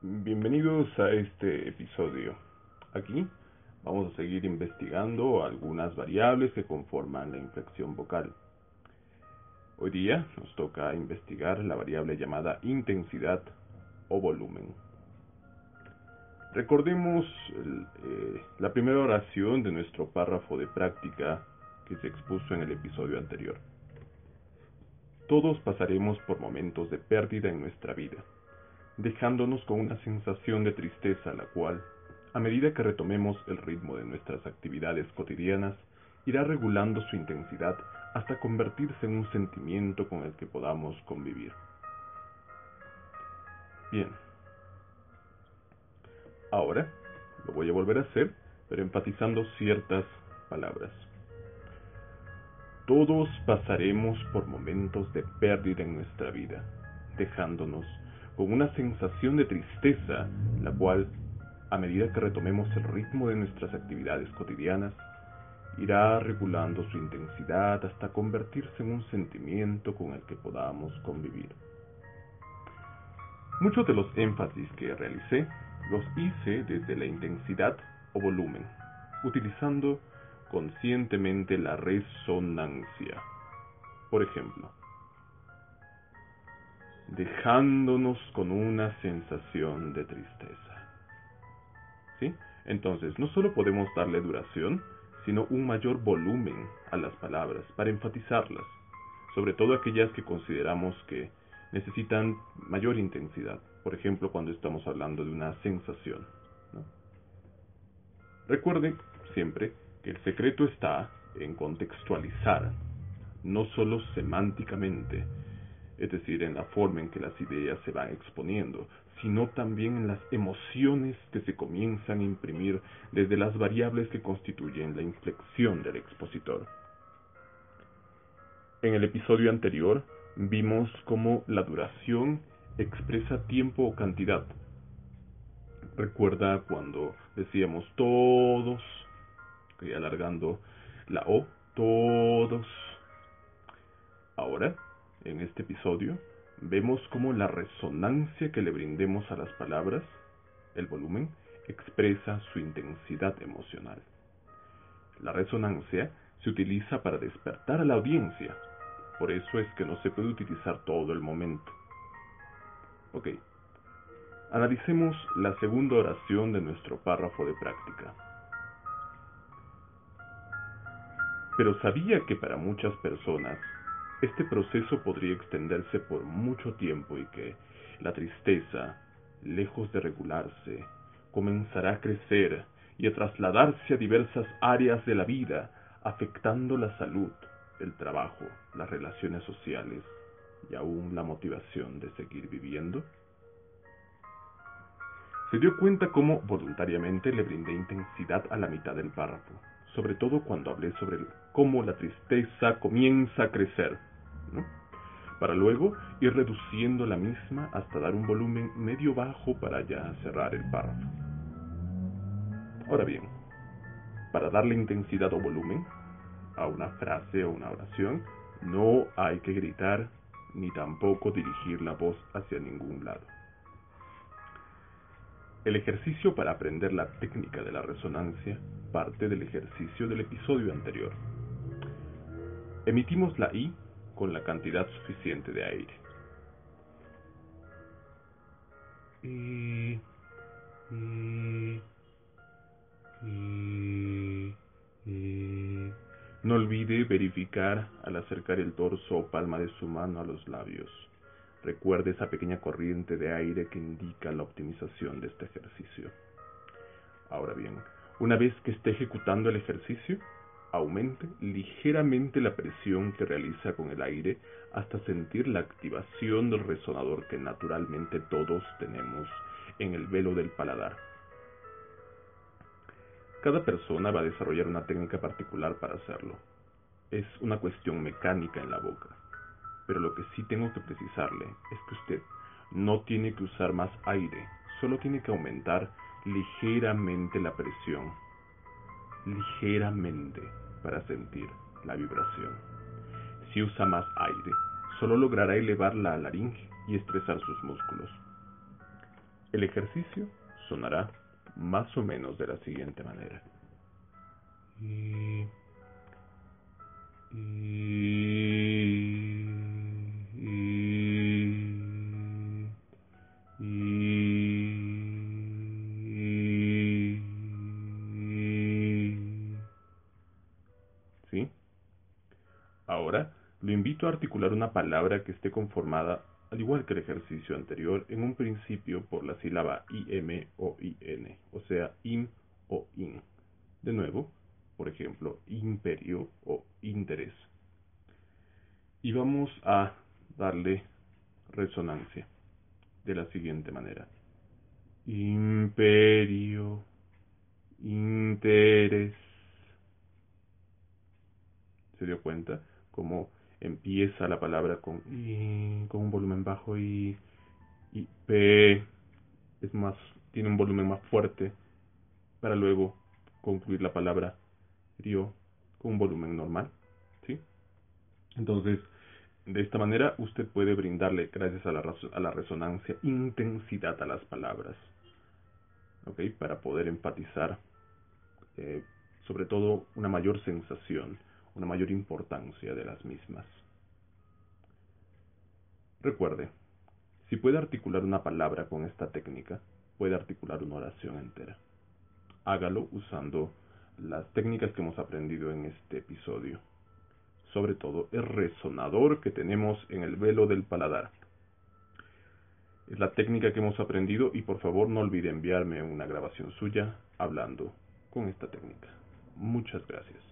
Bienvenidos a este episodio. Aquí vamos a seguir investigando algunas variables que conforman la inflexión vocal. Hoy día nos toca investigar la variable llamada intensidad o volumen. Recordemos eh, la primera oración de nuestro párrafo de práctica que se expuso en el episodio anterior. Todos pasaremos por momentos de pérdida en nuestra vida dejándonos con una sensación de tristeza, la cual, a medida que retomemos el ritmo de nuestras actividades cotidianas, irá regulando su intensidad hasta convertirse en un sentimiento con el que podamos convivir. Bien. Ahora lo voy a volver a hacer, pero enfatizando ciertas palabras. Todos pasaremos por momentos de pérdida en nuestra vida, dejándonos con una sensación de tristeza, la cual, a medida que retomemos el ritmo de nuestras actividades cotidianas, irá regulando su intensidad hasta convertirse en un sentimiento con el que podamos convivir. Muchos de los énfasis que realicé los hice desde la intensidad o volumen, utilizando conscientemente la resonancia. Por ejemplo, dejándonos con una sensación de tristeza. ¿Sí? Entonces, no solo podemos darle duración, sino un mayor volumen a las palabras para enfatizarlas, sobre todo aquellas que consideramos que necesitan mayor intensidad, por ejemplo, cuando estamos hablando de una sensación. Recuerde siempre que el secreto está en contextualizar, no solo semánticamente, es decir, en la forma en que las ideas se van exponiendo, sino también en las emociones que se comienzan a imprimir desde las variables que constituyen la inflexión del expositor. En el episodio anterior vimos cómo la duración expresa tiempo o cantidad. Recuerda cuando decíamos todos, alargando la O, todos. Ahora en este episodio, vemos cómo la resonancia que le brindemos a las palabras, el volumen, expresa su intensidad emocional. La resonancia se utiliza para despertar a la audiencia, por eso es que no se puede utilizar todo el momento. Ok, analicemos la segunda oración de nuestro párrafo de práctica. Pero sabía que para muchas personas este proceso podría extenderse por mucho tiempo y que la tristeza, lejos de regularse, comenzará a crecer y a trasladarse a diversas áreas de la vida, afectando la salud, el trabajo, las relaciones sociales y aún la motivación de seguir viviendo? Se dio cuenta cómo voluntariamente le brindé intensidad a la mitad del párrafo, sobre todo cuando hablé sobre cómo la tristeza comienza a crecer para luego ir reduciendo la misma hasta dar un volumen medio bajo para ya cerrar el párrafo. Ahora bien, para darle intensidad o volumen a una frase o una oración, no hay que gritar ni tampoco dirigir la voz hacia ningún lado. El ejercicio para aprender la técnica de la resonancia parte del ejercicio del episodio anterior. Emitimos la I con la cantidad suficiente de aire. No olvide verificar al acercar el torso o palma de su mano a los labios. Recuerde esa pequeña corriente de aire que indica la optimización de este ejercicio. Ahora bien, una vez que esté ejecutando el ejercicio, aumente ligeramente la presión que realiza con el aire hasta sentir la activación del resonador que naturalmente todos tenemos en el velo del paladar. Cada persona va a desarrollar una técnica particular para hacerlo. Es una cuestión mecánica en la boca. Pero lo que sí tengo que precisarle es que usted no tiene que usar más aire, solo tiene que aumentar ligeramente la presión ligeramente para sentir la vibración. Si usa más aire, solo logrará elevar la laringe y estresar sus músculos. El ejercicio sonará más o menos de la siguiente manera. Y, ¿Sí? Ahora lo invito a articular una palabra que esté conformada al igual que el ejercicio anterior, en un principio por la sílaba IM o IN, o sea, IM o IN. De nuevo, por ejemplo, imperio o interés. Y vamos a darle resonancia de la siguiente manera. Imperio, interés. ¿Se dio cuenta? Como empieza la palabra con con un volumen bajo y, y P es más tiene un volumen más fuerte para luego concluir la palabra rio con un volumen normal, ¿sí? Entonces, de esta manera usted puede brindarle, gracias a la, a la resonancia, intensidad a las palabras. Para poder enfatizar, eh, sobre todo, una mayor sensación una mayor importancia de las mismas. Recuerde, si puede articular una palabra con esta técnica, puede articular una oración entera. Hágalo usando las técnicas que hemos aprendido en este episodio. Sobre todo el resonador que tenemos en el velo del paladar. Es la técnica que hemos aprendido y por favor no olvide enviarme una grabación suya hablando con esta técnica. Muchas gracias.